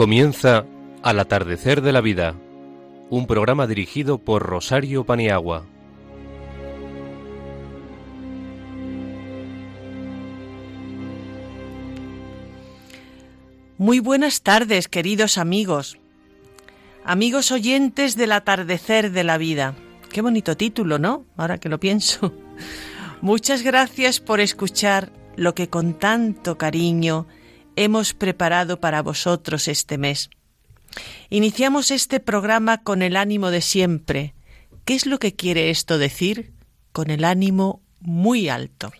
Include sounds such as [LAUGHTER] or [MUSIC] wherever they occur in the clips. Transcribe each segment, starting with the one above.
Comienza Al atardecer de la vida, un programa dirigido por Rosario Paniagua. Muy buenas tardes, queridos amigos. Amigos oyentes del atardecer de la vida. Qué bonito título, ¿no? Ahora que lo pienso. [LAUGHS] Muchas gracias por escuchar lo que con tanto cariño hemos preparado para vosotros este mes. Iniciamos este programa con el ánimo de siempre. ¿Qué es lo que quiere esto decir? Con el ánimo muy alto.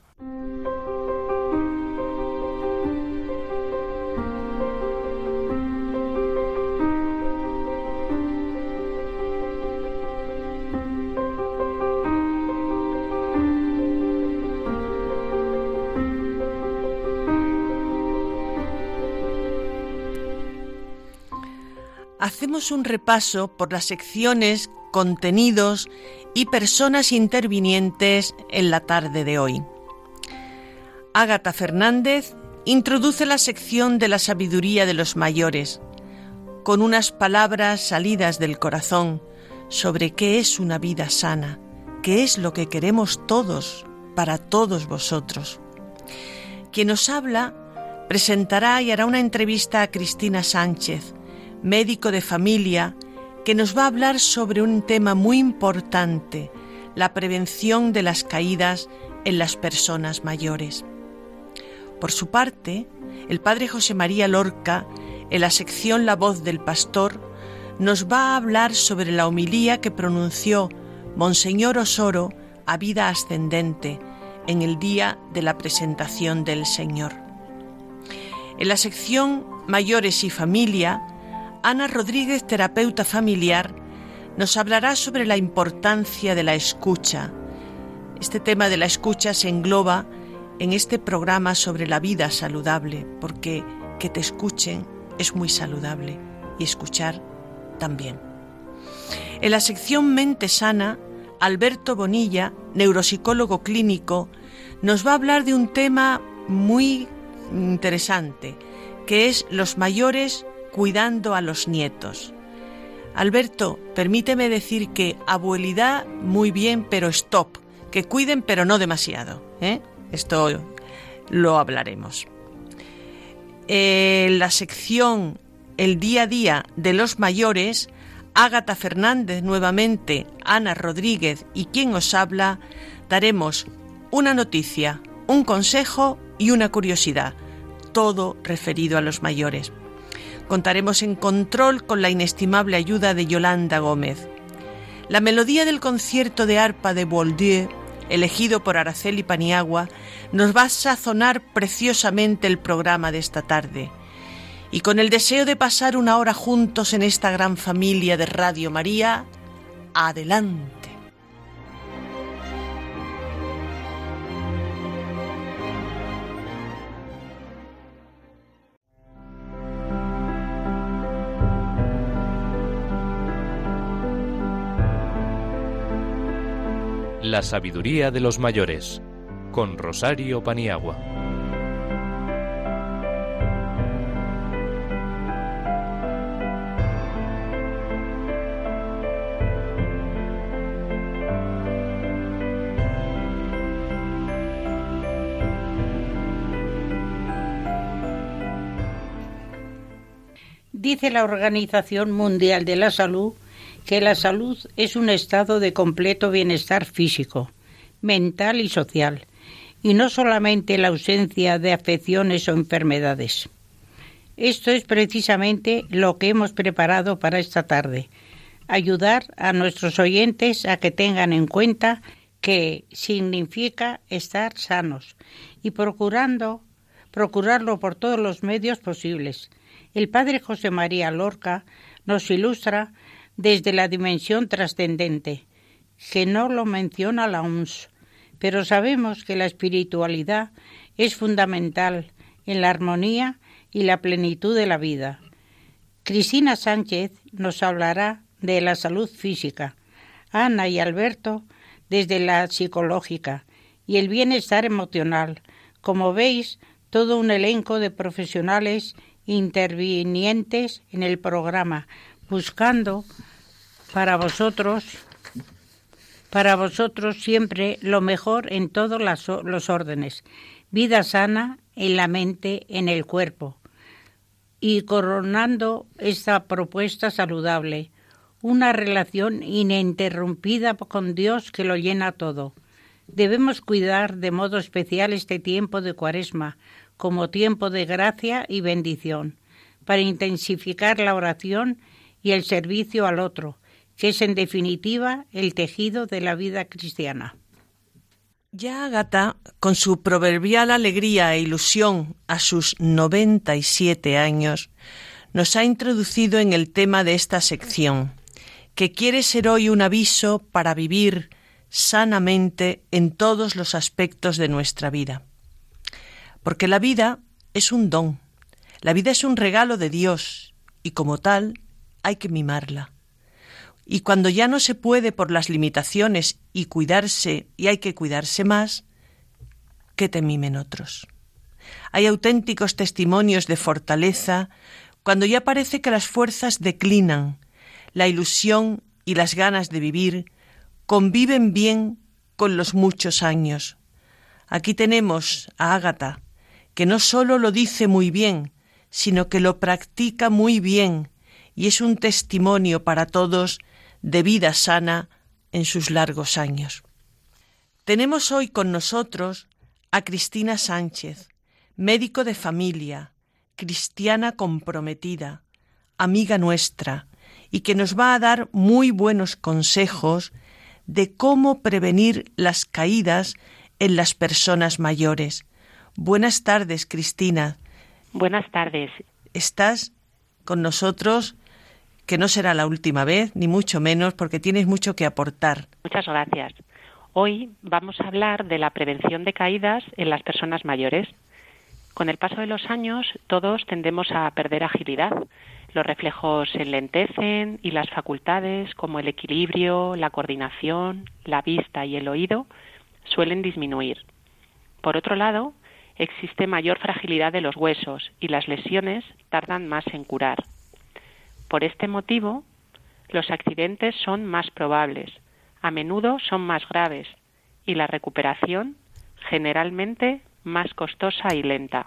Hacemos un repaso por las secciones, contenidos y personas intervinientes en la tarde de hoy. Ágata Fernández introduce la sección de la sabiduría de los mayores, con unas palabras salidas del corazón sobre qué es una vida sana, qué es lo que queremos todos para todos vosotros. Quien nos habla presentará y hará una entrevista a Cristina Sánchez, médico de familia, que nos va a hablar sobre un tema muy importante, la prevención de las caídas en las personas mayores. Por su parte, el padre José María Lorca, en la sección La voz del pastor, nos va a hablar sobre la homilía que pronunció Monseñor Osoro a vida ascendente en el día de la presentación del Señor. En la sección Mayores y Familia, Ana Rodríguez, terapeuta familiar, nos hablará sobre la importancia de la escucha. Este tema de la escucha se engloba en este programa sobre la vida saludable, porque que te escuchen es muy saludable y escuchar también. En la sección Mente Sana, Alberto Bonilla, neuropsicólogo clínico, nos va a hablar de un tema muy interesante, que es los mayores cuidando a los nietos. Alberto, permíteme decir que abuelidad muy bien, pero stop, que cuiden pero no demasiado. ¿eh? Esto lo hablaremos. En la sección El día a día de los mayores, Ágata Fernández nuevamente, Ana Rodríguez y quien os habla, daremos una noticia, un consejo y una curiosidad, todo referido a los mayores. Contaremos en control con la inestimable ayuda de Yolanda Gómez. La melodía del concierto de arpa de Boldieu, elegido por Araceli Paniagua, nos va a sazonar preciosamente el programa de esta tarde. Y con el deseo de pasar una hora juntos en esta gran familia de Radio María, adelante. La sabiduría de los mayores, con Rosario Paniagua. Dice la Organización Mundial de la Salud que la salud es un estado de completo bienestar físico, mental y social, y no solamente la ausencia de afecciones o enfermedades. Esto es precisamente lo que hemos preparado para esta tarde, ayudar a nuestros oyentes a que tengan en cuenta que significa estar sanos y procurando procurarlo por todos los medios posibles. El padre José María Lorca nos ilustra desde la dimensión trascendente, que no lo menciona la OMS, pero sabemos que la espiritualidad es fundamental en la armonía y la plenitud de la vida. Cristina Sánchez nos hablará de la salud física, Ana y Alberto desde la psicológica y el bienestar emocional. Como veis, todo un elenco de profesionales intervinientes en el programa, buscando para vosotros para vosotros siempre lo mejor en todos los órdenes, vida sana en la mente, en el cuerpo, y coronando esta propuesta saludable, una relación ininterrumpida con Dios que lo llena todo. Debemos cuidar de modo especial este tiempo de cuaresma como tiempo de gracia y bendición, para intensificar la oración y el servicio al otro, que es en definitiva el tejido de la vida cristiana. Ya Ágata, con su proverbial alegría e ilusión a sus 97 años, nos ha introducido en el tema de esta sección, que quiere ser hoy un aviso para vivir sanamente en todos los aspectos de nuestra vida. Porque la vida es un don, la vida es un regalo de Dios y como tal hay que mimarla. Y cuando ya no se puede por las limitaciones y cuidarse y hay que cuidarse más, que te mimen otros. Hay auténticos testimonios de fortaleza cuando ya parece que las fuerzas declinan, la ilusión y las ganas de vivir conviven bien con los muchos años. Aquí tenemos a Ágata, que no sólo lo dice muy bien, sino que lo practica muy bien y es un testimonio para todos de vida sana en sus largos años. Tenemos hoy con nosotros a Cristina Sánchez, médico de familia, cristiana comprometida, amiga nuestra, y que nos va a dar muy buenos consejos de cómo prevenir las caídas en las personas mayores. Buenas tardes, Cristina. Buenas tardes. Estás con nosotros que no será la última vez, ni mucho menos, porque tienes mucho que aportar. Muchas gracias. Hoy vamos a hablar de la prevención de caídas en las personas mayores. Con el paso de los años, todos tendemos a perder agilidad. Los reflejos se enlentecen y las facultades como el equilibrio, la coordinación, la vista y el oído suelen disminuir. Por otro lado, existe mayor fragilidad de los huesos y las lesiones tardan más en curar. Por este motivo, los accidentes son más probables, a menudo son más graves y la recuperación generalmente más costosa y lenta.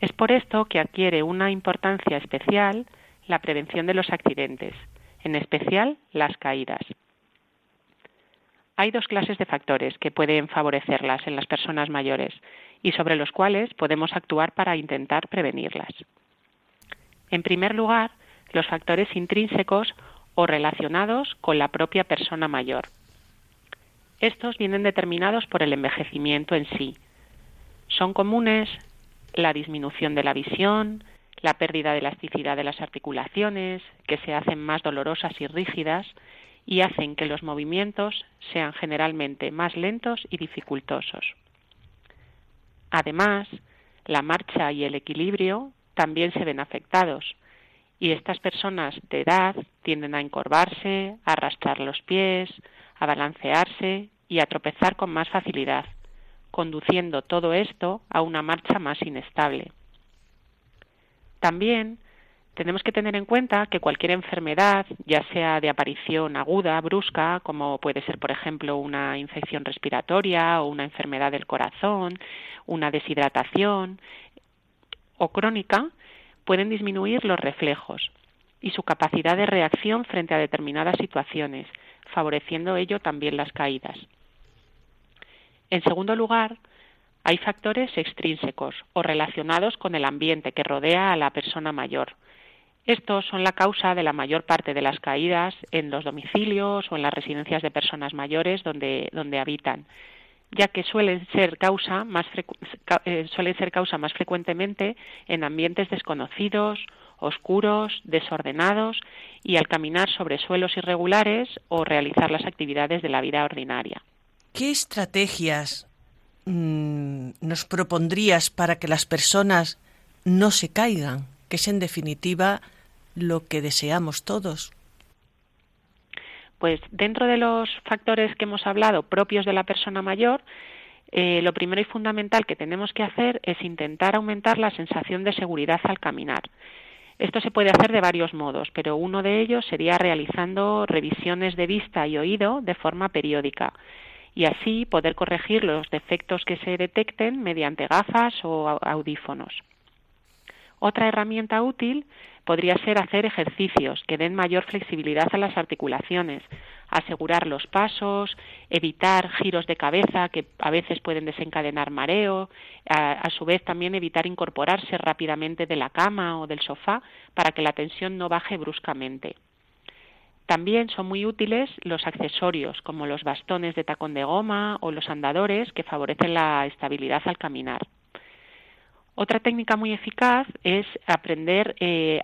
Es por esto que adquiere una importancia especial la prevención de los accidentes, en especial las caídas. Hay dos clases de factores que pueden favorecerlas en las personas mayores y sobre los cuales podemos actuar para intentar prevenirlas. En primer lugar, los factores intrínsecos o relacionados con la propia persona mayor. Estos vienen determinados por el envejecimiento en sí. Son comunes la disminución de la visión, la pérdida de elasticidad de las articulaciones, que se hacen más dolorosas y rígidas y hacen que los movimientos sean generalmente más lentos y dificultosos. Además, la marcha y el equilibrio también se ven afectados, y estas personas de edad tienden a encorvarse, a arrastrar los pies, a balancearse y a tropezar con más facilidad, conduciendo todo esto a una marcha más inestable. También tenemos que tener en cuenta que cualquier enfermedad, ya sea de aparición aguda, brusca, como puede ser, por ejemplo, una infección respiratoria o una enfermedad del corazón, una deshidratación, o crónica, pueden disminuir los reflejos y su capacidad de reacción frente a determinadas situaciones, favoreciendo ello también las caídas. En segundo lugar, hay factores extrínsecos o relacionados con el ambiente que rodea a la persona mayor. Estos son la causa de la mayor parte de las caídas en los domicilios o en las residencias de personas mayores donde, donde habitan, ya que suelen ser causa más eh, suelen ser causa más frecuentemente en ambientes desconocidos, oscuros, desordenados y al caminar sobre suelos irregulares o realizar las actividades de la vida ordinaria. ¿Qué estrategias mm, nos propondrías para que las personas no se caigan, que es en definitiva lo que deseamos todos? Pues dentro de los factores que hemos hablado propios de la persona mayor, eh, lo primero y fundamental que tenemos que hacer es intentar aumentar la sensación de seguridad al caminar. Esto se puede hacer de varios modos, pero uno de ellos sería realizando revisiones de vista y oído de forma periódica y así poder corregir los defectos que se detecten mediante gafas o audífonos. Otra herramienta útil podría ser hacer ejercicios que den mayor flexibilidad a las articulaciones, asegurar los pasos, evitar giros de cabeza que a veces pueden desencadenar mareo, a, su vez también evitar incorporarse rápidamente de la cama o del sofá para que la tensión no baje bruscamente. También son muy útiles los accesorios como los bastones de tacón de goma o los andadores que favorecen la estabilidad al caminar. Otra técnica muy eficaz es aprender eh,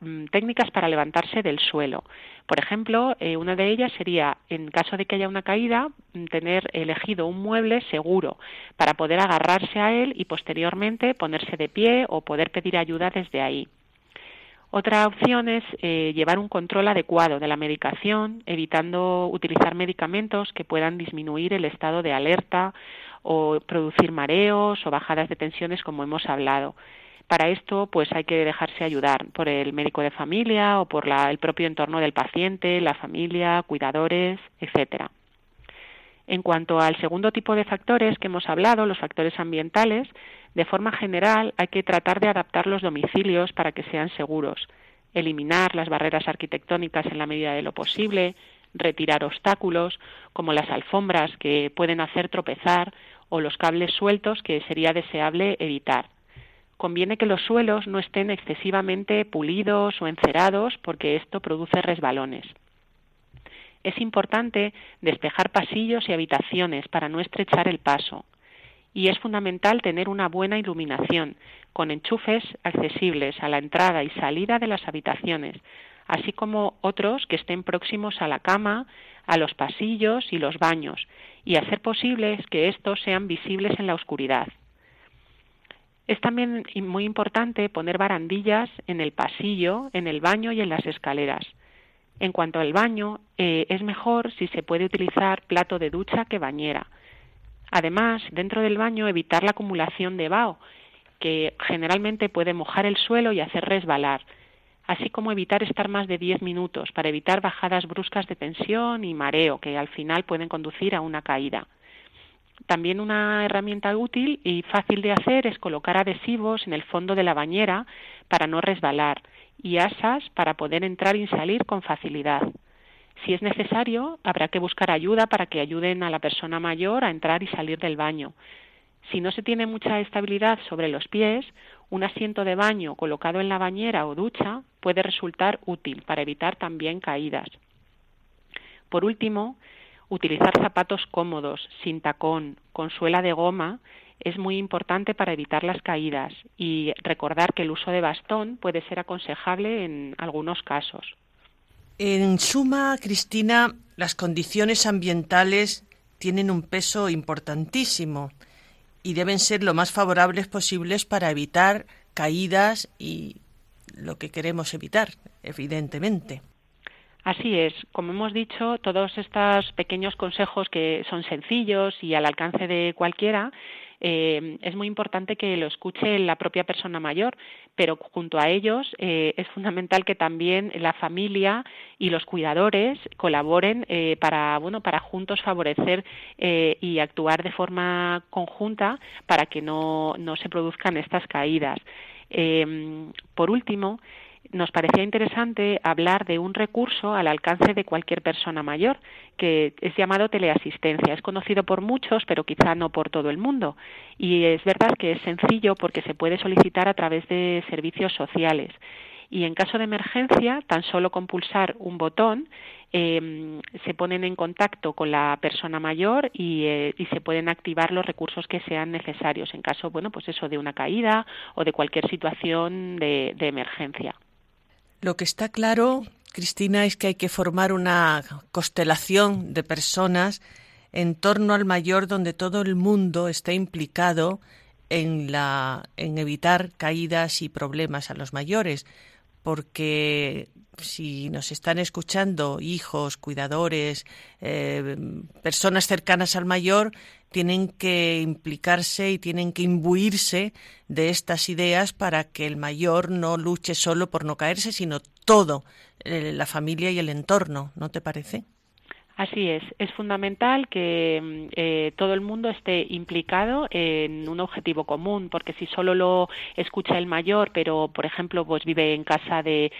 mm, técnicas para levantarse del suelo. Por ejemplo, eh, una de ellas sería, en caso de que haya una caída, mm, tener elegido un mueble seguro para poder agarrarse a él y posteriormente ponerse de pie o poder pedir ayuda desde ahí. Otra opción es eh, llevar un control adecuado de la medicación, evitando utilizar medicamentos que puedan disminuir el estado de alerta o producir mareos o bajadas de tensiones como hemos hablado. Para esto, pues hay que dejarse ayudar por el médico de familia o por el propio entorno del paciente, la familia, cuidadores, etcétera. En cuanto al segundo tipo de factores que hemos hablado, los factores ambientales, de forma general hay que tratar de adaptar los domicilios para que sean seguros, eliminar las barreras arquitectónicas en la medida de lo posible, retirar obstáculos como las alfombras que pueden hacer tropezar o los cables sueltos que sería deseable evitar. Conviene que los suelos no estén excesivamente pulidos o encerados porque esto produce resbalones. Es importante despejar pasillos y habitaciones para no estrechar el paso. Y es fundamental tener una buena iluminación, con enchufes accesibles a la entrada y salida de las habitaciones, así como otros que estén próximos a la cama, a los pasillos y los baños, y hacer posible que estos sean visibles en la oscuridad. Es también muy importante poner barandillas en el pasillo, en el baño y en las escaleras. En cuanto al baño, eh, es mejor si se puede utilizar plato de ducha que bañera. Además, dentro del baño evitar la acumulación de vaho, que generalmente puede mojar el suelo y hacer resbalar, así como evitar estar más de 10 minutos para evitar bajadas bruscas de tensión y mareo que al final pueden conducir a una caída. También una herramienta útil y fácil de hacer es colocar adhesivos en el fondo de la bañera para no resbalar y asas para poder entrar y salir con facilidad. Si es necesario, habrá que buscar ayuda para que ayuden a la persona mayor a entrar y salir del baño. Si no se tiene mucha estabilidad sobre los pies, un asiento de baño colocado en la bañera o ducha puede resultar útil para evitar también caídas. Por último, utilizar zapatos cómodos, sin tacón, con suela de goma, es muy importante para evitar las caídas y recordar que el uso de bastón puede ser aconsejable en algunos casos. En suma, Cristina, las condiciones ambientales tienen un peso importantísimo y deben ser lo más favorables posibles para evitar caídas y lo que queremos evitar, evidentemente. Así es, como hemos dicho, todos estos pequeños consejos que son sencillos y al alcance de cualquiera eh, es muy importante que lo escuche la propia persona mayor, pero junto a ellos eh, es fundamental que también la familia y los cuidadores colaboren eh, para, bueno, para juntos favorecer y actuar de forma conjunta para que no, no se produzcan estas caídas. por último, nos parecía interesante hablar de un recurso al alcance de cualquier persona mayor, que es llamado teleasistencia. Es conocido por muchos, pero quizá no por todo el mundo. Y es verdad que es sencillo porque se puede solicitar a través de servicios sociales. Y en caso de emergencia, tan solo con pulsar un botón, eh, se ponen en contacto con la persona mayor y, eh, y, se pueden activar los recursos que sean necesarios en caso, bueno, pues eso de una caída o de cualquier situación de emergencia. Lo que está claro, Cristina, es que hay que formar una constelación de personas en torno al mayor donde todo el mundo está implicado en, la, en evitar caídas y problemas a los mayores, porque si nos están escuchando hijos, cuidadores, eh, personas cercanas al mayor, tienen que implicarse y tienen que imbuirse de estas ideas para que el mayor no luche solo por no caerse, sino todo, eh, la familia y el entorno, ¿no te parece? Así es, es fundamental que mm, eh, todo el mundo esté implicado en un objetivo común, porque si solo lo escucha el mayor, pero por ejemplo, pues vive en casa de,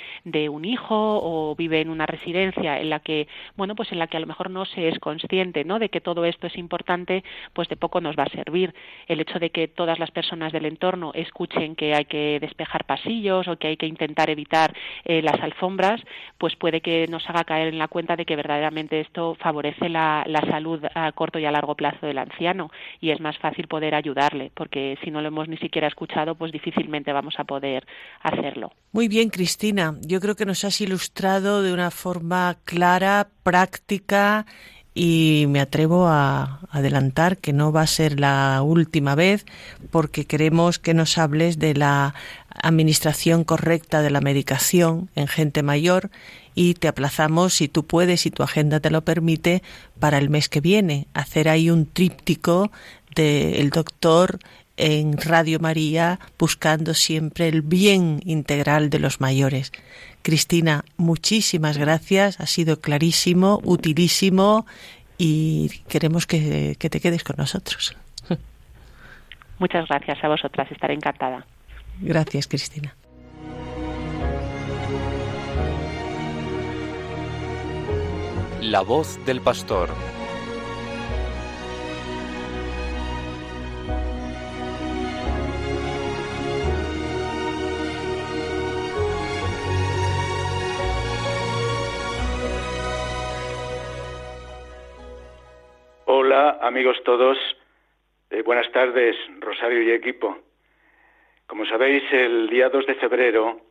un hijo o vive en una residencia en la que, bueno, pues en la que a lo mejor no se es consciente, ¿no? De que todo esto es importante, pues de poco nos va a servir. El hecho de que todas las personas del entorno escuchen que hay que despejar pasillos o que hay que intentar evitar eh, las alfombras, pues puede que nos haga caer en la cuenta de que verdaderamente esto favorece la, salud a corto y a largo plazo del anciano y es más fácil poder ayudarle, porque si no lo hemos ni siquiera escuchado, pues difícilmente vamos a poder hacerlo. Muy bien, Cristina. Yo creo que nos has ilustrado de una forma clara, práctica y me atrevo a adelantar que no va a ser la última vez porque queremos que nos hables de la administración correcta de la medicación en gente mayor y te aplazamos, si tú puedes, si tu agenda te lo permite, para el mes que viene, hacer ahí un tríptico del doctor en Radio María buscando siempre el bien integral de los mayores. Cristina, muchísimas gracias, ha sido clarísimo, utilísimo y queremos que, que te quedes con nosotros. [LAUGHS] Muchas gracias a vosotras, estaré encantada. Gracias, Cristina. La voz del pastor. Hola amigos todos, eh, buenas tardes Rosario y equipo. Como sabéis, el día 2 de febrero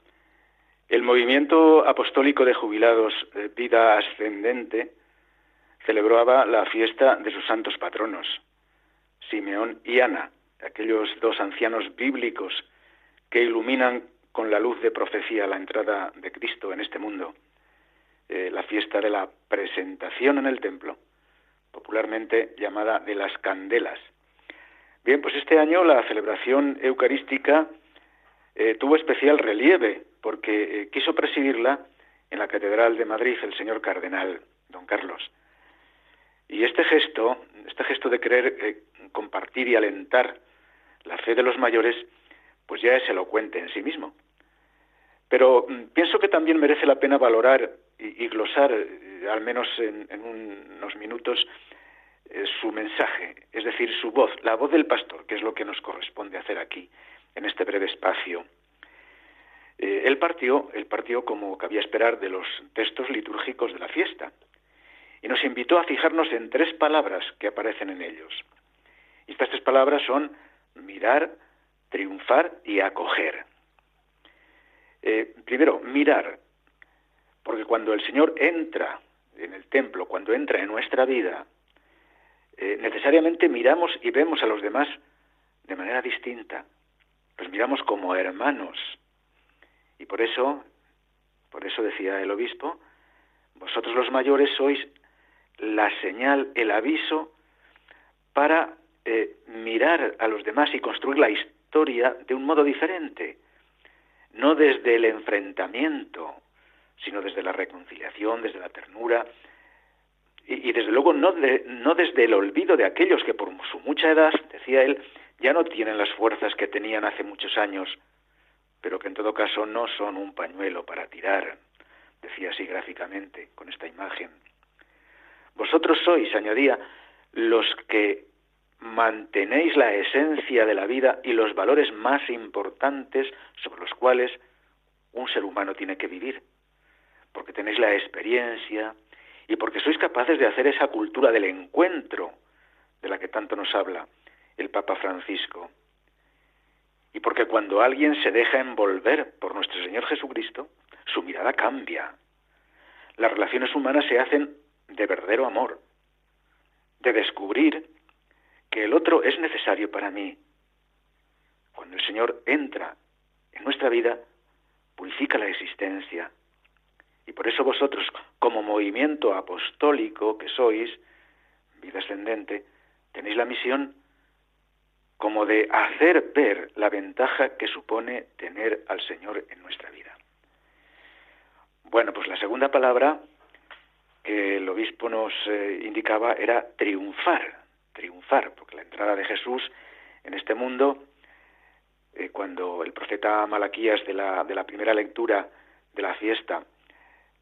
el movimiento apostólico de jubilados de vida ascendente celebraba la fiesta de sus santos patronos, Simeón y Ana, aquellos dos ancianos bíblicos que iluminan con la luz de profecía la entrada de Cristo en este mundo, eh, la fiesta de la presentación en el templo, popularmente llamada de las candelas. Bien, pues este año la celebración eucarística eh, tuvo especial relieve porque eh, quiso presidirla en la Catedral de Madrid el señor cardenal, don Carlos. Y este gesto, este gesto de querer eh, compartir y alentar la fe de los mayores, pues ya es elocuente en sí mismo. Pero mm, pienso que también merece la pena valorar y, glosar, al menos en, unos minutos, su mensaje, es decir, su voz, la voz del pastor, que es lo que nos corresponde hacer aquí, en este breve espacio eh, él partió, él partió como cabía esperar de los textos litúrgicos de la fiesta y nos invitó a fijarnos en tres palabras que aparecen en ellos. Y estas tres palabras son mirar, triunfar y acoger. Eh, primero, mirar, porque cuando el Señor entra en el templo, cuando entra en nuestra vida, eh, necesariamente miramos y vemos a los demás de manera distinta. Los miramos como hermanos, y por eso, por eso decía el obispo, vosotros los mayores sois la señal, el aviso para eh, mirar a los demás y construir la historia de un modo diferente, no desde el enfrentamiento, sino desde la reconciliación, desde la ternura, y, desde luego no, no desde el olvido de aquellos que por su mucha edad, decía él, ya no tienen las fuerzas que tenían hace muchos años, pero que en todo caso no son un pañuelo para tirar, decía así gráficamente con esta imagen. Vosotros sois, añadía, los que mantenéis la esencia de la vida y los valores más importantes sobre los cuales un ser humano tiene que vivir, porque tenéis la experiencia y porque sois capaces de hacer esa cultura del encuentro de la que tanto nos habla el Papa Francisco y porque cuando alguien se deja envolver por nuestro Señor Jesucristo, su mirada cambia. Las relaciones humanas se hacen de verdadero amor, de descubrir que el otro es necesario para mí. Cuando el Señor entra en nuestra vida, purifica la existencia Y por eso vosotros, como movimiento apostólico que sois, vida ascendente, tenéis la misión como de hacer ver la ventaja que supone tener al Señor en nuestra vida. Bueno, pues la segunda palabra que el obispo nos eh, indicaba era triunfar, triunfar, porque la entrada de Jesús en este mundo, eh, cuando el profeta Malaquías de la, de la primera lectura de la fiesta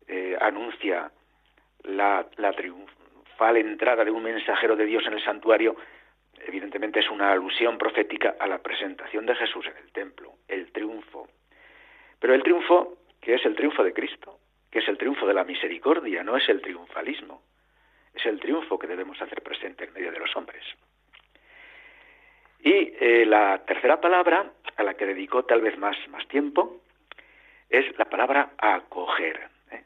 eh, anuncia la, la triunfal entrada de un mensajero de Dios en el santuario, evidentemente es una alusión profética a la presentación de Jesús en el templo, el triunfo. Pero el triunfo, que es el triunfo de Cristo, que es el triunfo de la misericordia, no es el triunfalismo, es el triunfo que debemos hacer presente en medio de los hombres. Y eh, la tercera palabra, a la que dedicó tal vez más, tiempo, es la palabra acoger. ¿eh?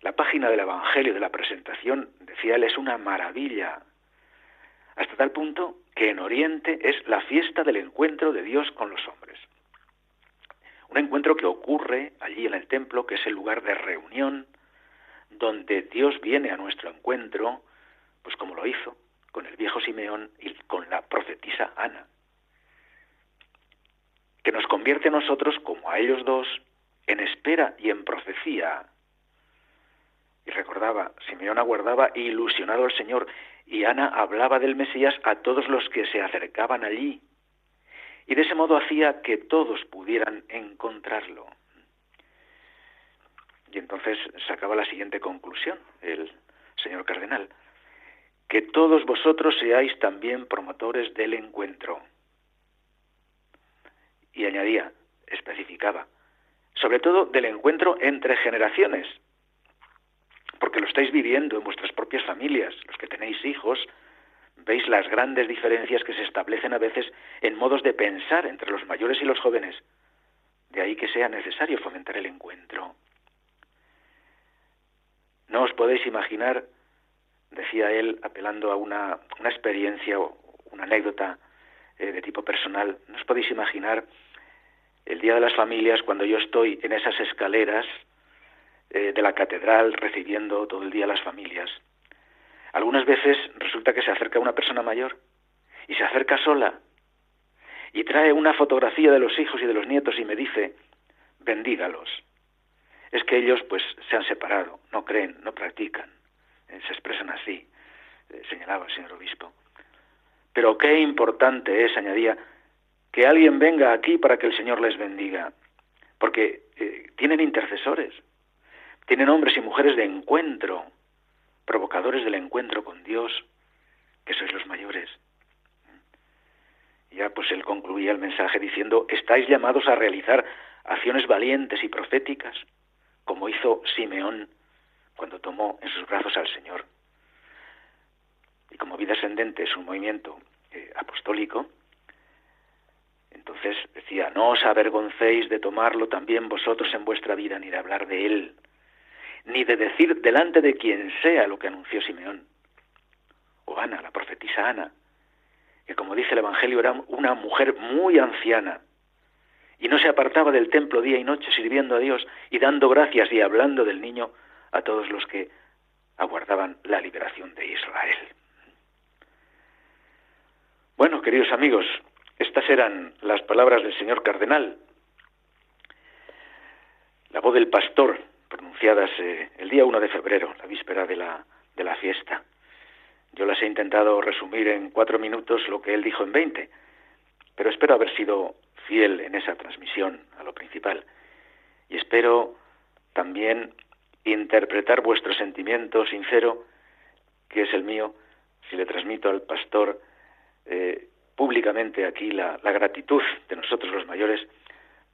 La página del Evangelio de la presentación, decía él, es una maravilla hasta tal punto que en Oriente es la fiesta del encuentro de Dios con los hombres. Un encuentro que ocurre allí en el templo, que es el lugar de reunión, donde Dios viene a nuestro encuentro, pues como lo hizo con el viejo Simeón y con la profetisa Ana, que nos convierte a nosotros, como a ellos dos, en espera y en profecía. Y recordaba, Simeón aguardaba ilusionado al Señor y Ana hablaba del Mesías a todos los que se acercaban allí, y de ese modo hacía que todos pudieran encontrarlo. Y entonces sacaba la siguiente conclusión el señor cardenal, que todos vosotros seáis también promotores del encuentro. Y añadía, especificaba, sobre todo del encuentro entre generaciones, porque lo estáis viviendo en vuestras propias familias, los que tenéis hijos, veis las grandes diferencias que se establecen a veces en modos de pensar entre los mayores y los jóvenes. De ahí que sea necesario fomentar el encuentro. No os podéis imaginar, decía él, apelando a una, una experiencia o una anécdota eh, de tipo personal, no os podéis imaginar el Día de las Familias cuando yo estoy en esas escaleras eh, de la catedral recibiendo todo el día a las familias. Algunas veces resulta que se acerca una persona mayor y se acerca sola y trae una fotografía de los hijos y de los nietos y me dice, bendígalos. Es que ellos pues se han separado, no creen, no practican, eh, se expresan así, eh, señalaba el señor obispo. Pero qué importante es, añadía, que alguien venga aquí para que el Señor les bendiga, porque tienen intercesores, tienen hombres y mujeres de encuentro, provocadores del encuentro con Dios, que sois los mayores. Ya pues él concluía el mensaje diciendo, estáis llamados a realizar acciones valientes y proféticas, como hizo Simeón cuando tomó en sus brazos al Señor. Y como vida ascendente es un movimiento eh, apostólico, entonces decía, no os avergoncéis de tomarlo también vosotros en vuestra vida, ni de hablar de él, ni de decir delante de quien sea lo que anunció Simeón. O Ana, la profetisa Ana, que como dice el Evangelio era una mujer muy anciana y no se apartaba del templo día y noche sirviendo a Dios y dando gracias y hablando del niño a todos los que aguardaban la liberación de Israel. Bueno, queridos amigos, estas eran las palabras del señor cardenal. La voz del pastor pronunciadas eh, el día 1 de febrero, la víspera de la, de la fiesta. Yo las he intentado resumir en cuatro minutos lo que él dijo en veinte, pero espero haber sido fiel en esa transmisión a lo principal. Y espero también interpretar vuestro sentimiento sincero, que es el mío, si le transmito al pastor eh, públicamente aquí la gratitud de nosotros los mayores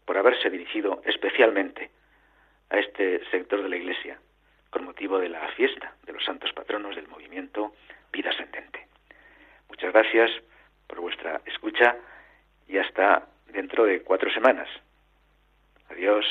por haberse dirigido especialmente a este sector de la Iglesia con motivo de la fiesta de los santos patronos del movimiento Vida Ascendente. Muchas gracias por vuestra escucha y hasta dentro de cuatro semanas. Adiós.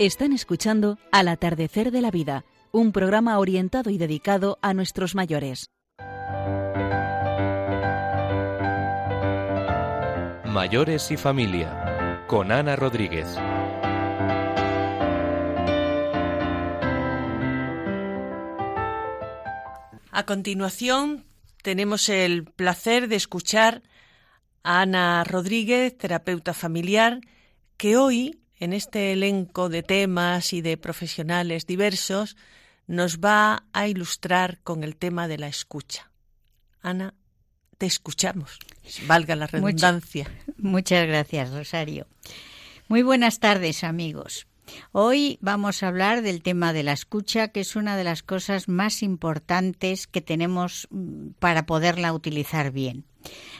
Están escuchando Al atardecer de la vida, un programa orientado y dedicado a nuestros mayores. Mayores y familia, con Ana Rodríguez. A continuación, tenemos el placer de escuchar a Ana Rodríguez, terapeuta familiar, que hoy en este elenco de temas y de profesionales diversos, nos va a ilustrar con el tema de la escucha. Ana, te escuchamos, valga la redundancia. muchas gracias, Rosario. Muy buenas tardes, amigos. Hoy vamos a hablar del tema de la escucha, que es una de las cosas más importantes que tenemos mm, para poderla utilizar bien.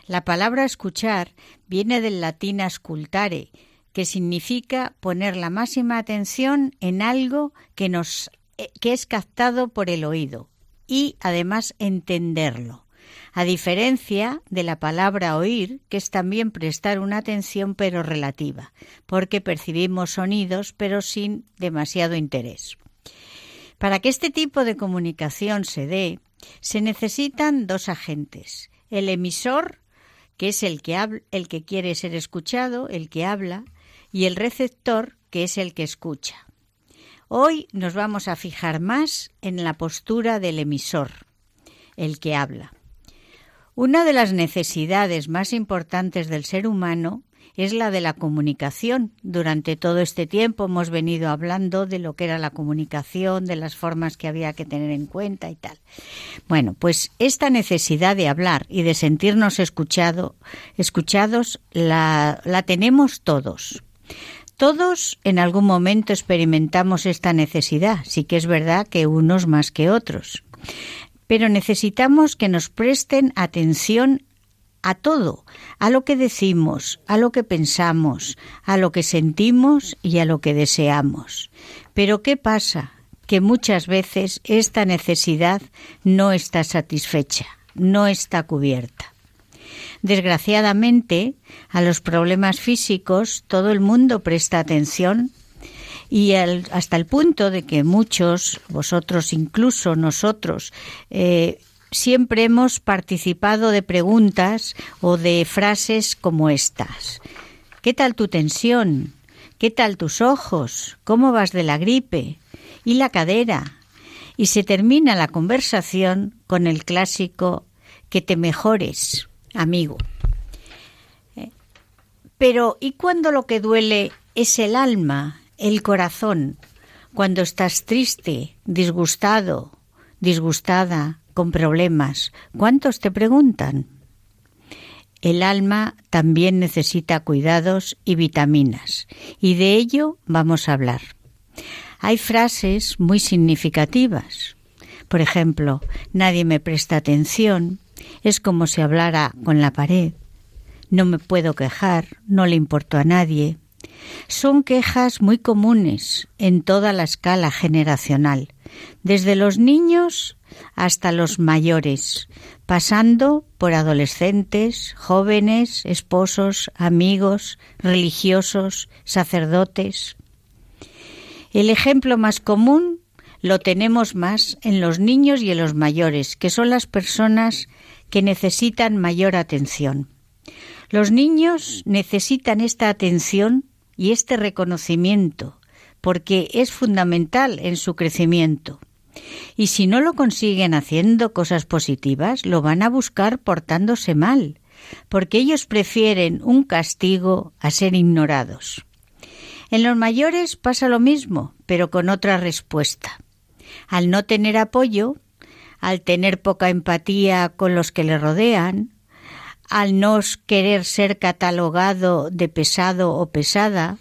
La palabra escuchar viene del latín ascultare, que significa poner la máxima atención en algo que nos eh, que es captado por el oído y además entenderlo. A diferencia de la palabra oír, que es también prestar una atención pero relativa, porque percibimos sonidos pero sin demasiado interés. Para que este tipo de comunicación se dé, se necesitan dos agentes, el emisor, que es el que, el que quiere ser escuchado, el que habla, y el receptor, que es el que escucha. Hoy nos vamos a fijar más en la postura del emisor, el que habla. Una de las necesidades más importantes del ser humano es la de la comunicación. Durante todo este tiempo hemos venido hablando de lo que era la comunicación, de las formas que había que tener en cuenta y tal. Bueno, pues esta necesidad de hablar y de sentirnos escuchado, escuchados la, la tenemos todos. Todos en algún momento experimentamos esta necesidad, sí que es verdad que unos más que otros, pero necesitamos que nos presten atención a todo, a lo que decimos, a lo que pensamos, a lo que sentimos y a lo que deseamos. Pero ¿qué pasa? Que muchas veces esta necesidad no está satisfecha, no está cubierta. Desgraciadamente, a los problemas físicos todo el mundo presta atención y hasta el punto de que muchos, vosotros incluso nosotros, eh, siempre hemos participado de preguntas o de frases como estas. ¿Qué tal tu tensión? ¿Qué tal tus ojos? ¿Cómo vas de la gripe? ¿Y la cadera? Y se termina la conversación con el clásico que te mejores amigo. Eh, pero ¿y cuando lo que duele es el alma, el corazón? Cuando estás triste, disgustado, disgustada, con problemas, ¿cuántos te preguntan? El alma también necesita cuidados y vitaminas, y de ello vamos a hablar. Hay frases muy significativas. Por ejemplo, nadie me presta atención, es como si hablara con la pared. No me puedo quejar, no le importo a nadie. Son quejas muy comunes en toda la escala generacional, desde los niños hasta los mayores, pasando por adolescentes, jóvenes, esposos, amigos, religiosos, sacerdotes. El ejemplo más común lo tenemos más en los niños y en los mayores, que son las personas que necesitan mayor atención. Los niños necesitan esta atención y este reconocimiento porque es fundamental en su crecimiento. Y si no lo consiguen haciendo cosas positivas, lo van a buscar portándose mal, porque ellos prefieren un castigo a ser ignorados. En los mayores pasa lo mismo, pero con otra respuesta. Al no tener apoyo, al tener poca empatía con los que le rodean, al no querer ser catalogado de pesado o pesada,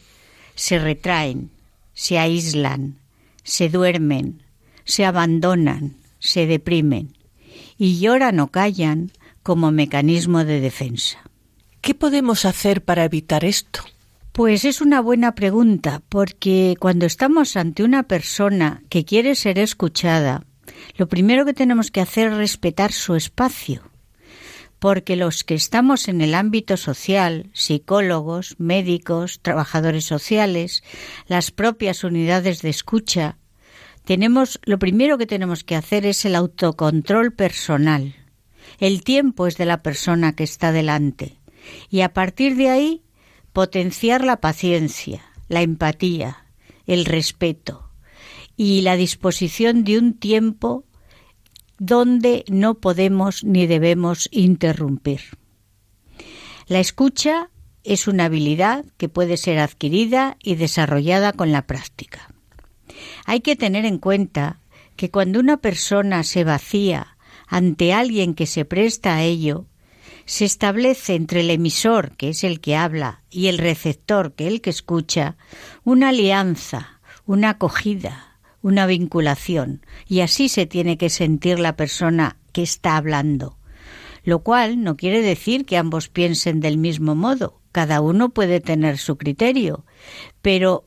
se retraen, se aíslan, se duermen, se abandonan, se deprimen y lloran o callan como mecanismo de defensa. ¿Qué podemos hacer para evitar esto? Pues es una buena pregunta, porque cuando estamos ante una persona que quiere ser escuchada, lo primero que tenemos que hacer es respetar su espacio, porque los que estamos en el ámbito social, psicólogos, médicos, trabajadores sociales, las propias unidades de escucha, tenemos lo primero que tenemos que hacer es el autocontrol personal. El tiempo es de la persona que está delante y a partir de ahí potenciar la paciencia, la empatía, el respeto y la disposición de un tiempo donde no podemos ni debemos interrumpir. La escucha es una habilidad que puede ser adquirida y desarrollada con la práctica. Hay que tener en cuenta que cuando una persona se vacía ante alguien que se presta a ello, se establece entre el emisor, que es el que habla, y el receptor, que es el que escucha, una alianza, una acogida, una vinculación, y así se tiene que sentir la persona que está hablando. Lo cual no quiere decir que ambos piensen del mismo modo, cada uno puede tener su criterio, pero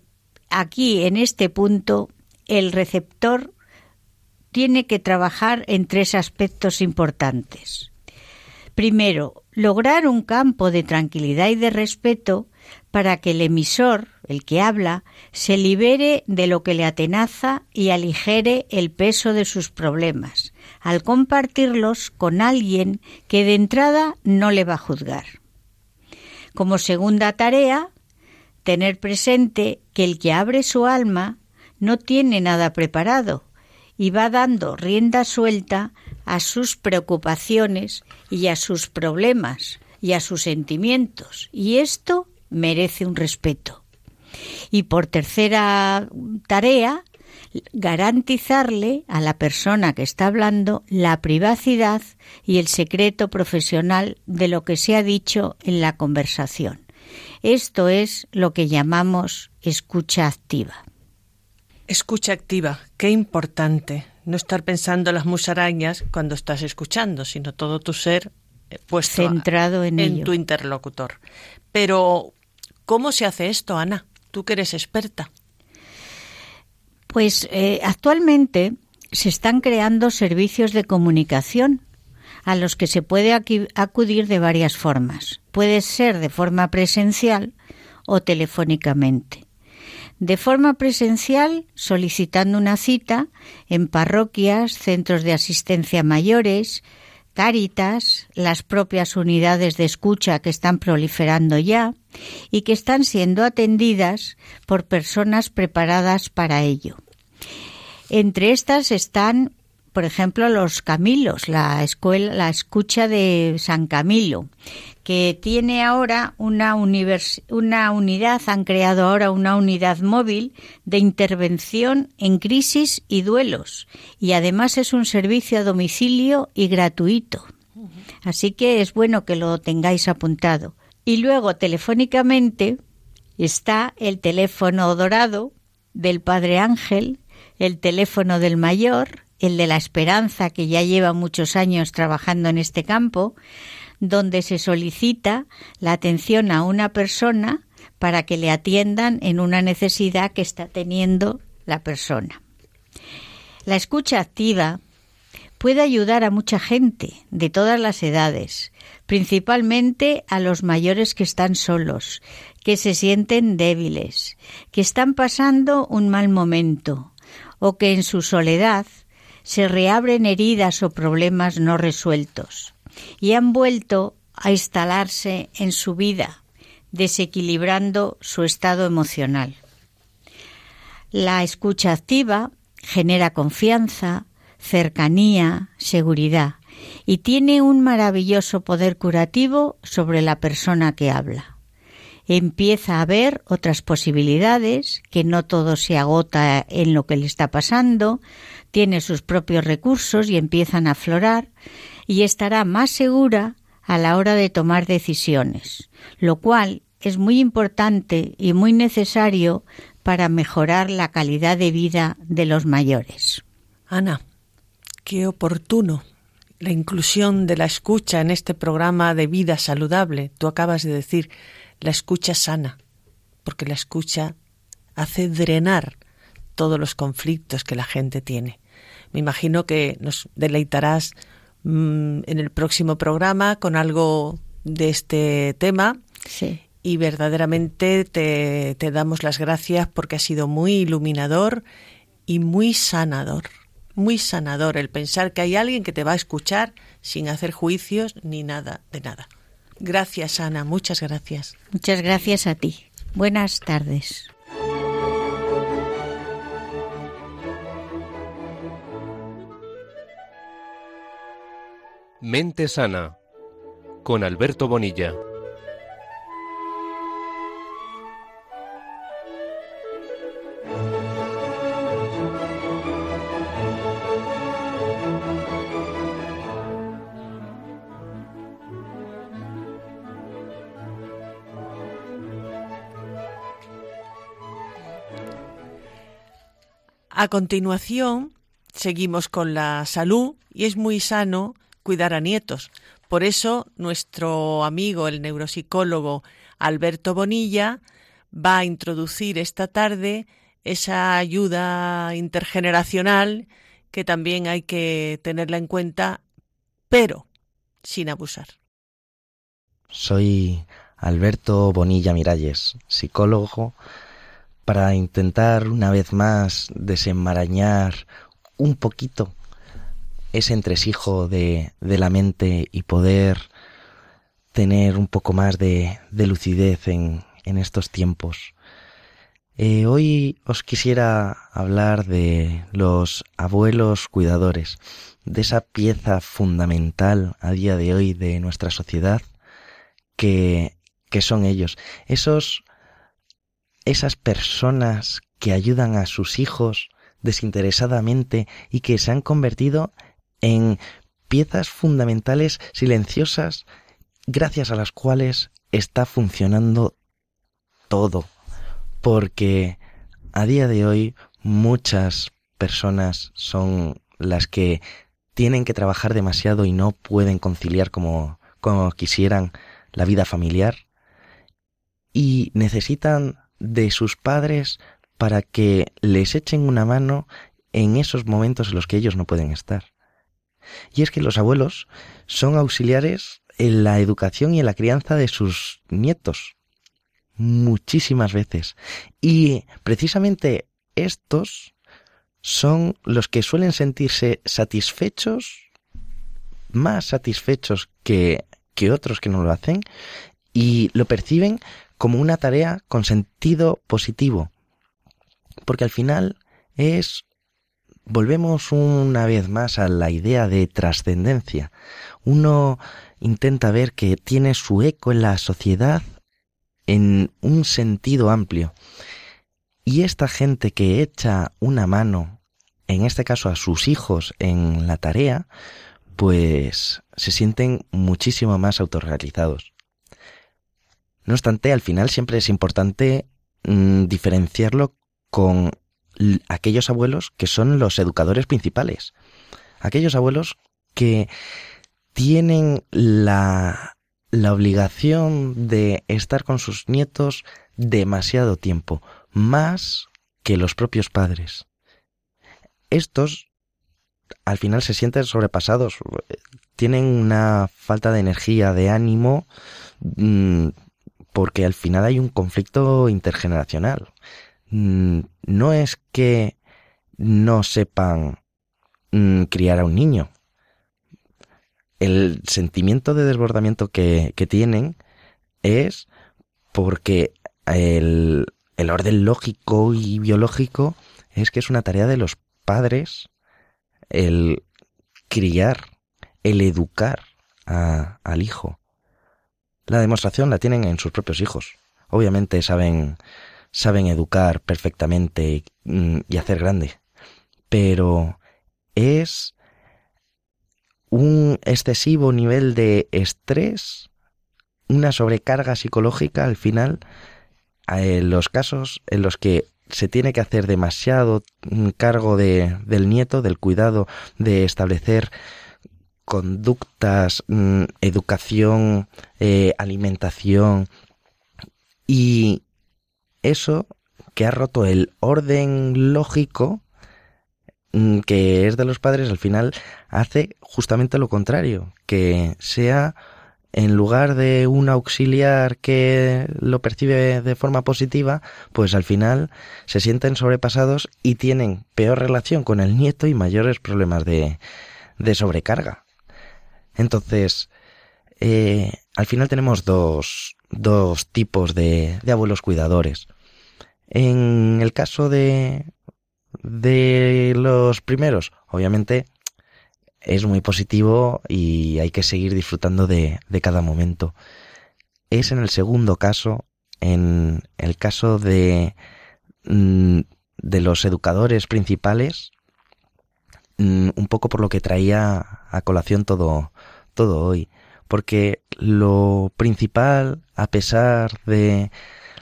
aquí en este punto el receptor tiene que trabajar en tres aspectos importantes. Primero, lograr un campo de tranquilidad y de respeto para que el emisor, el que habla, se libere de lo que le atenaza y aligere el peso de sus problemas, al compartirlos con alguien que de entrada no le va a juzgar. Como segunda tarea, tener presente que el que abre su alma no tiene nada preparado y va dando rienda suelta a sus preocupaciones y a sus problemas y a sus sentimientos. Y esto merece un respeto. Y por tercera tarea, garantizarle a la persona que está hablando la privacidad y el secreto profesional de lo que se ha dicho en la conversación. Esto es lo que llamamos escucha activa. Escucha activa, qué importante. No estar pensando en las musarañas cuando estás escuchando, sino todo tu ser eh, puesto centrado en, en tu interlocutor. Pero ¿Cómo se hace esto, Ana? Tú que eres experta. Pues eh, actualmente se están creando servicios de comunicación a los que se puede acudir de varias formas. Puede ser de forma presencial o telefónicamente. De forma presencial, solicitando una cita en parroquias, centros de asistencia mayores, Cáritas, las propias unidades de escucha que están proliferando ya y que están siendo atendidas por personas preparadas para ello. Entre estas están, por ejemplo, los Camilos, la escuela, la escucha de San Camilo, que tiene ahora una, una unidad, han creado ahora una unidad móvil de intervención en crisis y duelos. Y además es un servicio a domicilio y gratuito. Así que es bueno que lo tengáis apuntado. Y luego telefónicamente está el teléfono dorado del Padre Ángel, el teléfono del mayor, el de la esperanza que ya lleva muchos años trabajando en este campo, donde se solicita la atención a una persona para que le atiendan en una necesidad que está teniendo la persona. La escucha activa puede ayudar a mucha gente de todas las edades, principalmente a los mayores que están solos, que se sienten débiles, que están pasando un mal momento o que en su soledad se reabren heridas o problemas no resueltos y han vuelto a instalarse en su vida, desequilibrando su estado emocional. La escucha activa genera confianza, cercanía, seguridad y tiene un maravilloso poder curativo sobre la persona que habla. Empieza a ver otras posibilidades, que no todo se agota en lo que le está pasando, tiene sus propios recursos y empiezan a aflorar y estará más segura a la hora de tomar decisiones, lo cual es muy importante y muy necesario para mejorar la calidad de vida de los mayores. Ana, qué oportuno la inclusión de la escucha en este programa de vida saludable. Tú acabas de decir la escucha sana, porque la escucha hace drenar todos los conflictos que la gente tiene. Me imagino que nos deleitarás mm, en el próximo programa con algo de este tema. Sí. Y verdaderamente te, te damos las gracias porque ha sido muy iluminador y muy sanador. Muy sanador el pensar que hay alguien que te va a escuchar sin hacer juicios ni nada de nada. Gracias, Ana, muchas gracias. Muchas gracias a ti. Buenas tardes. Mente Sana con Alberto Bonilla. A continuación, seguimos con la salud y es muy sano cuidar a nietos. Por eso, nuestro amigo, el neuropsicólogo Alberto Bonilla, va a introducir esta tarde esa ayuda intergeneracional que también hay que tenerla en cuenta, pero sin abusar. Soy Alberto Bonilla Miralles, psicólogo, para intentar una vez más desenmarañar un poquito ese entresijo de, de la mente y poder tener un poco más de, de lucidez en, en, estos tiempos. Eh, hoy os quisiera hablar de los abuelos cuidadores, de esa pieza fundamental a día de hoy de nuestra sociedad que, que son ellos, esos, esas personas que ayudan a sus hijos desinteresadamente y que se han convertido en piezas fundamentales silenciosas gracias a las cuales está funcionando todo. Porque a día de hoy muchas personas son las que tienen que trabajar demasiado y no pueden conciliar como, como quisieran la vida familiar y necesitan de sus padres para que les echen una mano en esos momentos en los que ellos no pueden estar. Y es que los abuelos son auxiliares en la educación y en la crianza de sus nietos. Muchísimas veces. Y precisamente estos son los que suelen sentirse satisfechos, más satisfechos que, que otros que no lo hacen, y lo perciben como una tarea con sentido positivo. Porque al final es volvemos una vez más a la idea de trascendencia. Uno intenta ver que tiene su eco en la sociedad en un sentido amplio. Y esta gente que echa una mano, en este caso a sus hijos en la tarea, pues se sienten muchísimo más autorrealizados. No obstante, al final siempre es importante mmm, diferenciarlo con aquellos abuelos que son los educadores principales. Aquellos abuelos que tienen la, la obligación de estar con sus nietos demasiado tiempo, más que los propios padres. Estos al final se sienten sobrepasados, tienen una falta de energía, de ánimo, mm, porque al final hay un conflicto intergeneracional. Mm, no es que no sepan mm, criar a un niño. El sentimiento de desbordamiento que, tienen es porque el, el orden lógico y biológico es que es una tarea de los padres el criar, el educar al hijo. La demostración la tienen en sus propios hijos. Obviamente saben saben educar perfectamente mm, y hacer grande, pero es un excesivo nivel de estrés, una sobrecarga psicológica al final, en los casos en los que se tiene que hacer demasiado mm, cargo de, del nieto, del cuidado de establecer conductas, mm, educación, eh, alimentación y eso que ha roto el orden lógico mm, que es de los padres, al final hace justamente lo contrario, que sea en lugar de un auxiliar que lo percibe de forma positiva, pues al final se sienten sobrepasados y tienen peor relación con el nieto y mayores problemas de, de sobrecarga. Entonces, eh, al final tenemos dos, dos tipos de, de abuelos cuidadores. En el caso de, de los primeros, obviamente es muy positivo y hay que seguir disfrutando de, de cada momento. Es en el segundo caso, en el caso de, mm, de los educadores principales, mm, un poco por lo que traía a colación todo, todo hoy. Porque lo principal, a pesar de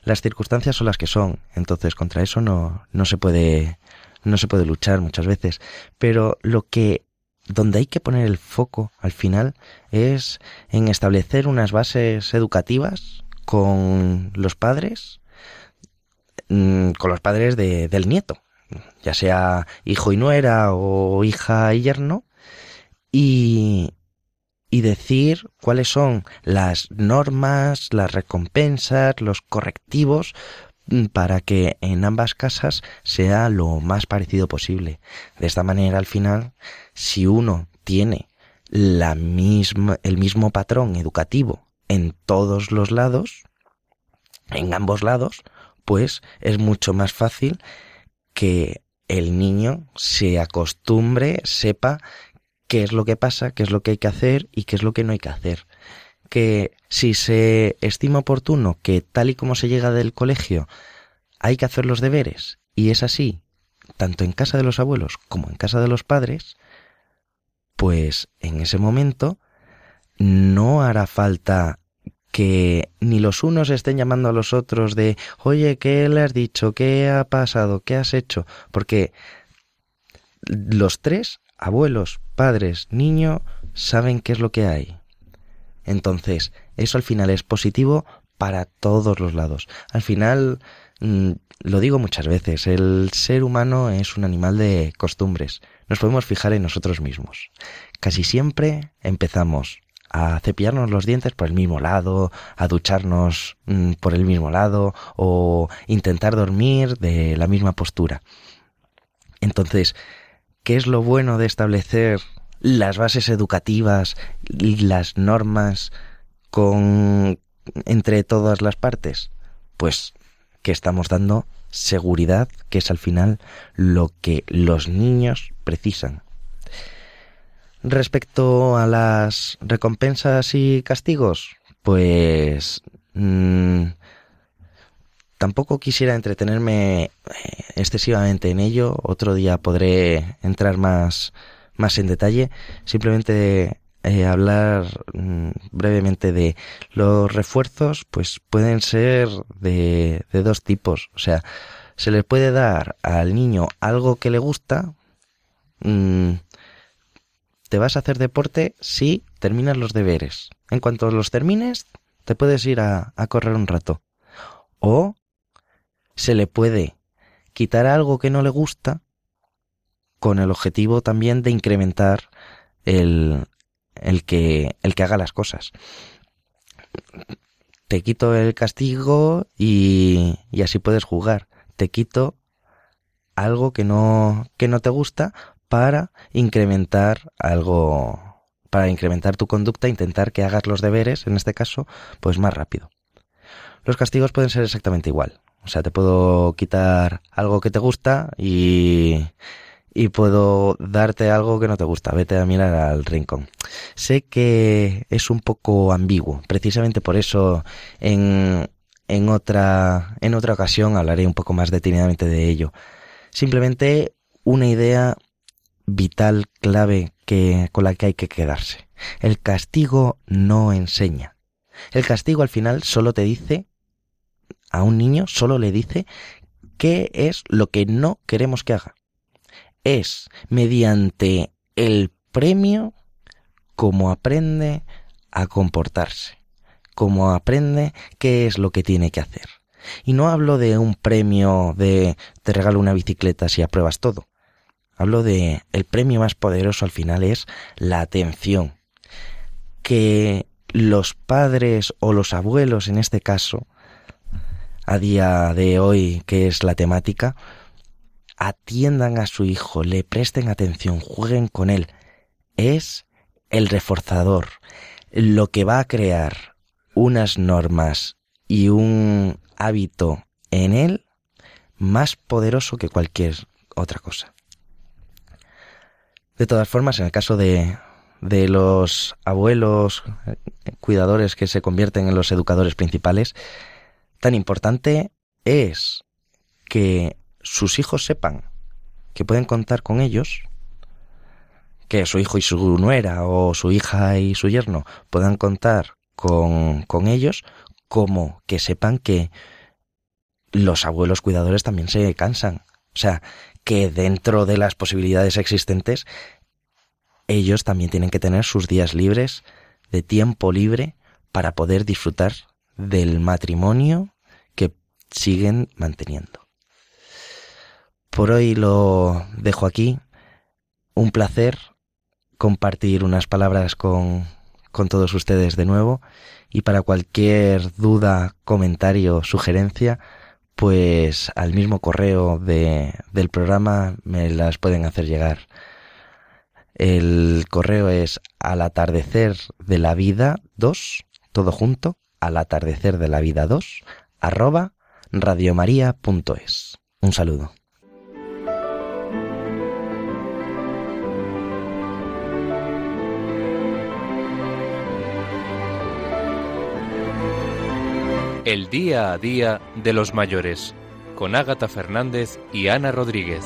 las circunstancias son las que son. Entonces, contra eso no, no se puede, no se puede luchar muchas veces. Pero lo que donde hay que poner el foco al final es en establecer unas bases educativas con los padres, mm, con los padres de, del nieto, ya sea hijo y nuera o hija y yerno, y, y decir cuáles son las normas, las recompensas, los correctivos Mm, para que en ambas casas sea lo más parecido posible. De esta manera, al final, si uno tiene la misma, el mismo patrón educativo en todos los lados, en ambos lados, pues es mucho más fácil que el niño se acostumbre, sepa qué es lo que pasa, qué es lo que hay que hacer y qué es lo que no hay que hacer. Que si se estima oportuno que tal y como se llega del colegio hay que hacer los deberes y es así, tanto en casa de los abuelos como en casa de los padres, pues en ese momento no hará falta que ni los unos estén llamando a los otros de, oye, ¿qué le has dicho? ¿Qué ha pasado? ¿Qué has hecho? Porque los tres, abuelos, padres, niño, saben qué es lo que hay. Entonces, eso al final es positivo para todos los lados. Al final, mm, lo digo muchas veces, el ser humano es un animal de costumbres. Nos podemos fijar en nosotros mismos. Casi siempre empezamos a cepillarnos los dientes por el mismo lado, a ducharnos mm, por el mismo lado o intentar dormir de la misma postura. Entonces, ¿qué es lo bueno de establecer las bases educativas y las normas con entre todas las partes? Pues que estamos dando seguridad, que es al final lo que los niños precisan. Respecto a las recompensas y castigos, pues mmm, tampoco quisiera entretenerme eh, excesivamente en ello. Otro día podré entrar más más en detalle, simplemente eh, hablar mm, brevemente de los refuerzos, pues pueden ser de, de dos tipos. O sea, se le puede dar al niño algo que le gusta. Mm, te vas a hacer deporte si terminas los deberes. En cuanto los termines, te puedes ir a, a correr un rato. O se le puede quitar algo que no le gusta con el objetivo también de incrementar el, el, que, el que haga las cosas. Te quito el castigo y, y así puedes jugar. Te quito algo que no, que no te gusta para incrementar algo, para incrementar tu conducta, intentar que hagas los deberes, en este caso, pues más rápido. Los castigos pueden ser exactamente igual. O sea, te puedo quitar algo que te gusta y, y puedo darte algo que no te gusta. Vete a mirar al rincón. Sé que es un poco ambiguo. Precisamente por eso en, en otra, en otra ocasión hablaré un poco más detenidamente de ello. Simplemente una idea vital, clave, que, con la que hay que quedarse. El castigo no enseña. El castigo al final solo te dice, a un niño solo le dice qué es lo que no queremos que haga es mediante el premio como aprende a comportarse, como aprende qué es lo que tiene que hacer. Y no hablo de un premio de te regalo una bicicleta si apruebas todo. Hablo de el premio más poderoso al final es la atención. Que los padres o los abuelos en este caso, a día de hoy que es la temática, atiendan a su hijo, le presten atención, jueguen con él. Es el reforzador, lo que va a crear unas normas y un hábito en él más poderoso que cualquier otra cosa. De todas formas, en el caso de, de los abuelos eh, cuidadores que se convierten en los educadores principales, tan importante es que sus hijos sepan que pueden contar con ellos, que su hijo y su nuera o su hija y su yerno puedan contar con, con ellos, como que sepan que los abuelos cuidadores también se cansan. O sea, que dentro de las posibilidades existentes, ellos también tienen que tener sus días libres, de tiempo libre, para poder disfrutar del matrimonio que siguen manteniendo. Por hoy lo dejo aquí. Un placer compartir unas palabras con, con todos ustedes de nuevo y para cualquier duda, comentario, sugerencia, pues al mismo correo de, del programa me las pueden hacer llegar. El correo es al atardecer de la vida 2, todo junto, al atardecer de la vida 2, arroba radiomaria.es. Un saludo. El día a día de los mayores, con Ágata Fernández y Ana Rodríguez.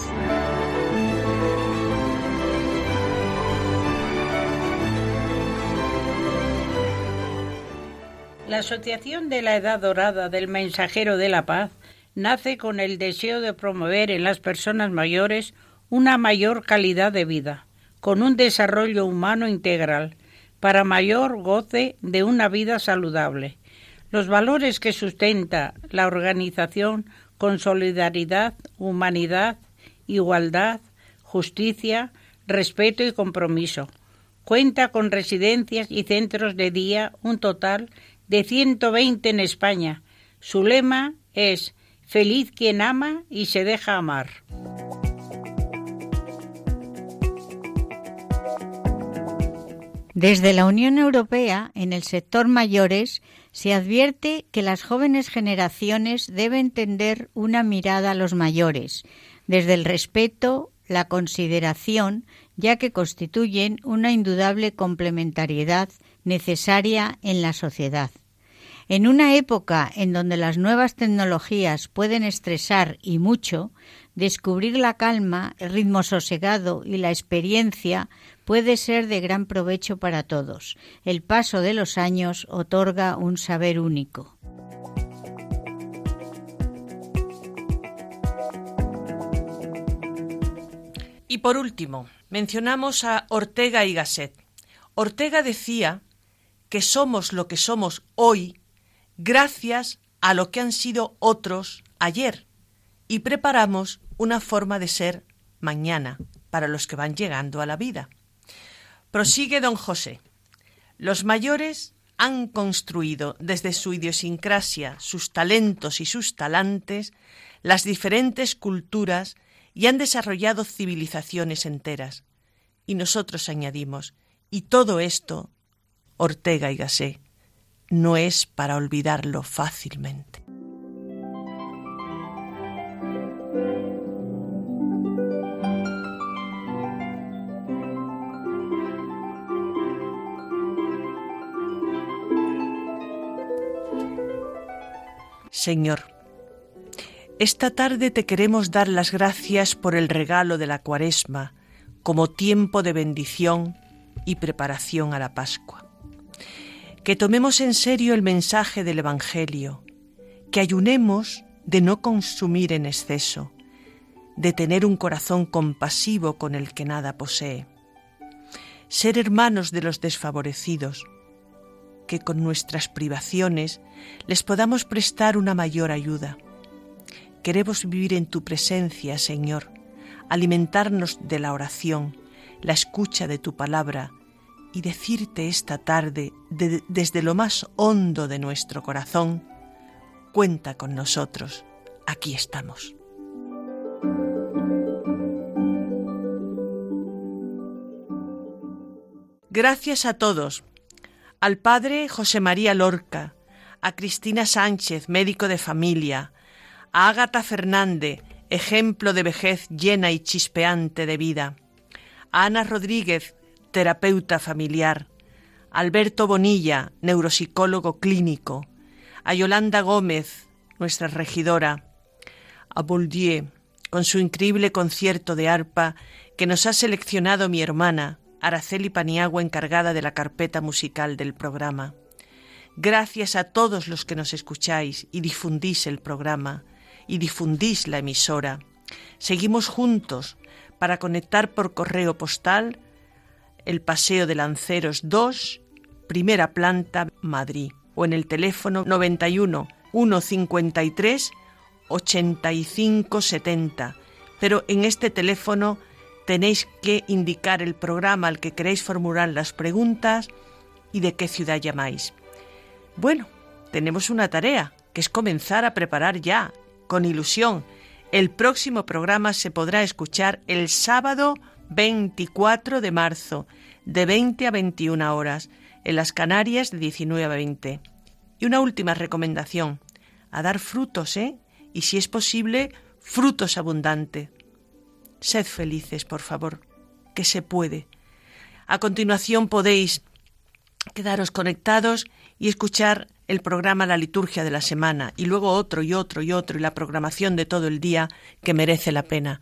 La Asociación de la Edad Dorada del Mensajero de la Paz nace con el deseo de promover en las personas mayores una mayor calidad de vida, con un desarrollo humano integral, para mayor goce de una vida saludable los valores que sustenta la organización con solidaridad, humanidad, igualdad, justicia, respeto y compromiso. Cuenta con residencias y centros de día, un total de 120 en España. Su lema es Feliz quien ama y se deja amar. Desde la Unión Europea, en el sector mayores, se advierte que las jóvenes generaciones deben tender una mirada a los mayores, desde el respeto, la consideración, ya que constituyen una indudable complementariedad necesaria en la sociedad. En una época en donde las nuevas tecnologías pueden estresar y mucho, descubrir la calma, el ritmo sosegado y la experiencia puede ser de gran provecho para todos. El paso de los años otorga un saber único. Y por último, mencionamos a Ortega y Gasset. Ortega decía que somos lo que somos hoy gracias a lo que han sido otros ayer y preparamos una forma de ser mañana para los que van llegando a la vida. Prosigue don José. Los mayores han construido desde su idiosincrasia, sus talentos y sus talantes, las diferentes culturas y han desarrollado civilizaciones enteras. Y nosotros añadimos, y todo esto, Ortega y Gasset, no es para olvidarlo fácilmente. Señor, esta tarde te queremos dar las gracias por el regalo de la cuaresma como tiempo de bendición y preparación a la Pascua. Que tomemos en serio el mensaje del Evangelio, que ayunemos de no consumir en exceso, de tener un corazón compasivo con el que nada posee, ser hermanos de los desfavorecidos, que con nuestras privaciones les podamos prestar una mayor ayuda. Queremos vivir en tu presencia, Señor, alimentarnos de la oración, la escucha de tu palabra y decirte esta tarde desde lo más hondo de nuestro corazón, cuenta con nosotros, aquí estamos. Gracias a todos, al padre José María Lorca, a Cristina Sánchez, médico de familia, a Ágata Fernández, ejemplo de vejez llena y chispeante de vida, a Ana Rodríguez, terapeuta familiar, a Alberto Bonilla, neuropsicólogo clínico, a Yolanda Gómez, nuestra regidora, a Bouldieu, con su increíble concierto de arpa que nos ha seleccionado mi hermana, Araceli Paniagua, encargada de la carpeta musical del programa. Gracias a todos los que nos escucháis y difundís el programa y difundís la emisora. Seguimos juntos para conectar por correo postal el Paseo de Lanceros 2, primera planta, Madrid, o en el teléfono 91 153 85 70. Pero en este teléfono tenéis que indicar el programa al que queréis formular las preguntas y de qué ciudad llamáis. Bueno, tenemos una tarea, que es comenzar a preparar ya con ilusión. El próximo programa se podrá escuchar el sábado 24 de marzo, de 20 a 21 horas, en las Canarias de 19 a 20. Y una última recomendación, a dar frutos, ¿eh? Y si es posible, frutos abundantes. Sed felices, por favor, que se puede. A continuación podéis quedaros conectados y escuchar el programa La Liturgia de la Semana y luego otro y otro y otro y la programación de todo el día que merece la pena.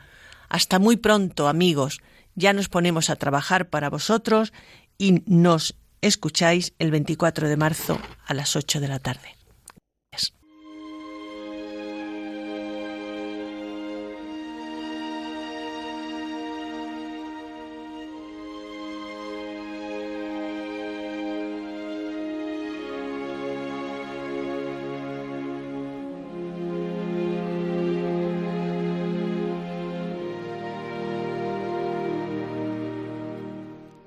Hasta muy pronto, amigos. Ya nos ponemos a trabajar para vosotros y nos escucháis el 24 de marzo a las 8 de la tarde.